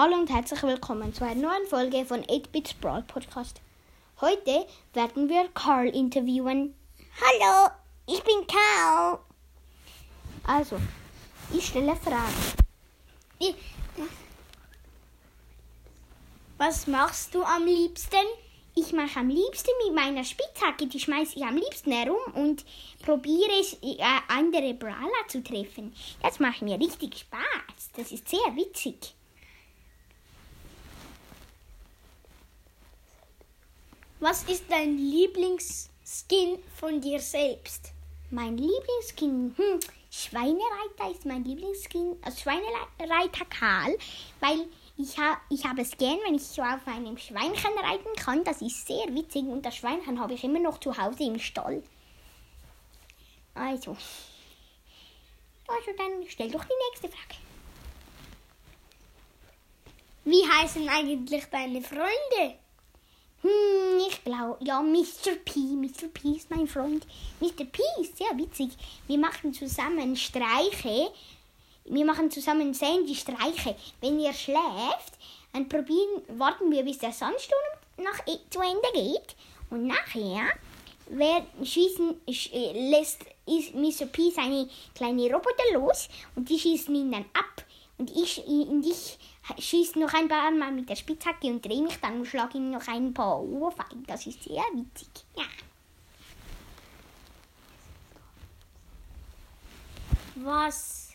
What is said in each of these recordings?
Hallo und herzlich willkommen zu einer neuen Folge von 8-Bits Brawl Podcast. Heute werden wir Carl interviewen. Hallo, ich bin Carl. Also, ich stelle Fragen. Was machst du am liebsten? Ich mache am liebsten mit meiner Spitzhacke, die schmeiße ich am liebsten herum und probiere es, äh, andere Brawler zu treffen. Das macht mir richtig Spaß. Das ist sehr witzig. Was ist dein Lieblingsskin von dir selbst? Mein Lieblingsskin, hm, Schweinereiter ist mein Lieblingsskin, also Schweinereiter Karl, weil ich, ha, ich habe es gern, wenn ich so auf einem Schweinchen reiten kann. Das ist sehr witzig und das Schweinchen habe ich immer noch zu Hause im Stall. Also, also dann stell doch die nächste Frage. Wie heißen eigentlich deine Freunde? Hm, glaube, ja, Mr. P. Mr. P ist mein Freund. Mr. P ist sehr witzig. Wir machen zusammen Streiche. Wir machen zusammen Sandy Streiche. Wenn er schläft, dann probieren, warten wir, bis der Sandsturm nach, zu Ende geht. Und nachher wer schießen, sch, äh, lässt Mr. P seine kleine Roboter los und die schießen ihn dann ab. Und ich, und ich schieße noch ein paar Mal mit der Spitzhacke und drehe mich dann und schlage ihm noch ein paar Ohrfeigen. Das ist sehr witzig. Ja. Was?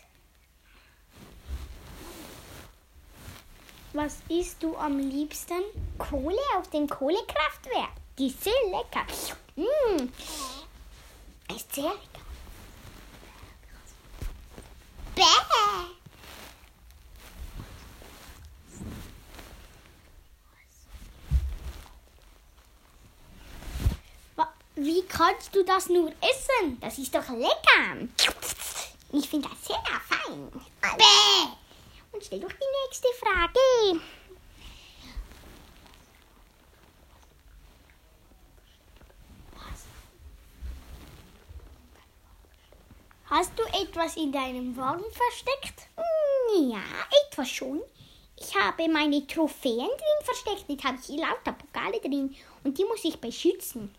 Was isst du am liebsten? Kohle aus dem Kohlekraftwerk. Die ist sehr lecker. Mmh. Ist sehr lecker. Bäh. Wie kannst du das nur essen? Das ist doch lecker. Ich finde das sehr fein. Bäh. Und stell doch die nächste Frage. Hast du etwas in deinem Wagen versteckt? Ja, etwas schon. Ich habe meine Trophäen drin versteckt. Jetzt habe ich lauter Pokale drin und die muss ich beschützen.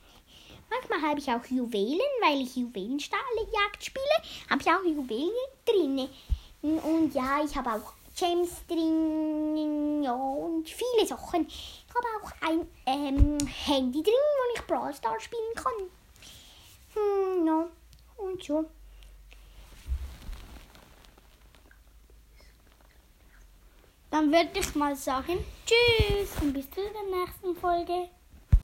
Manchmal habe ich auch Juwelen, weil ich Juwelenjagd spiele. Habe ich auch Juwelen drin. Und ja, ich habe auch Gems drin ja, und viele Sachen. Ich habe auch ein ähm, Handy drin, wo ich Brawl Stars spielen kann. Hm, ja, und so. Dann würde ich mal sagen, tschüss und bis zur nächsten Folge.